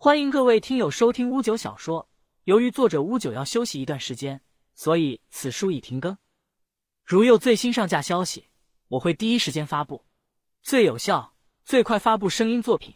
欢迎各位听友收听乌九小说。由于作者乌九要休息一段时间，所以此书已停更。如有最新上架消息，我会第一时间发布，最有效、最快发布声音作品。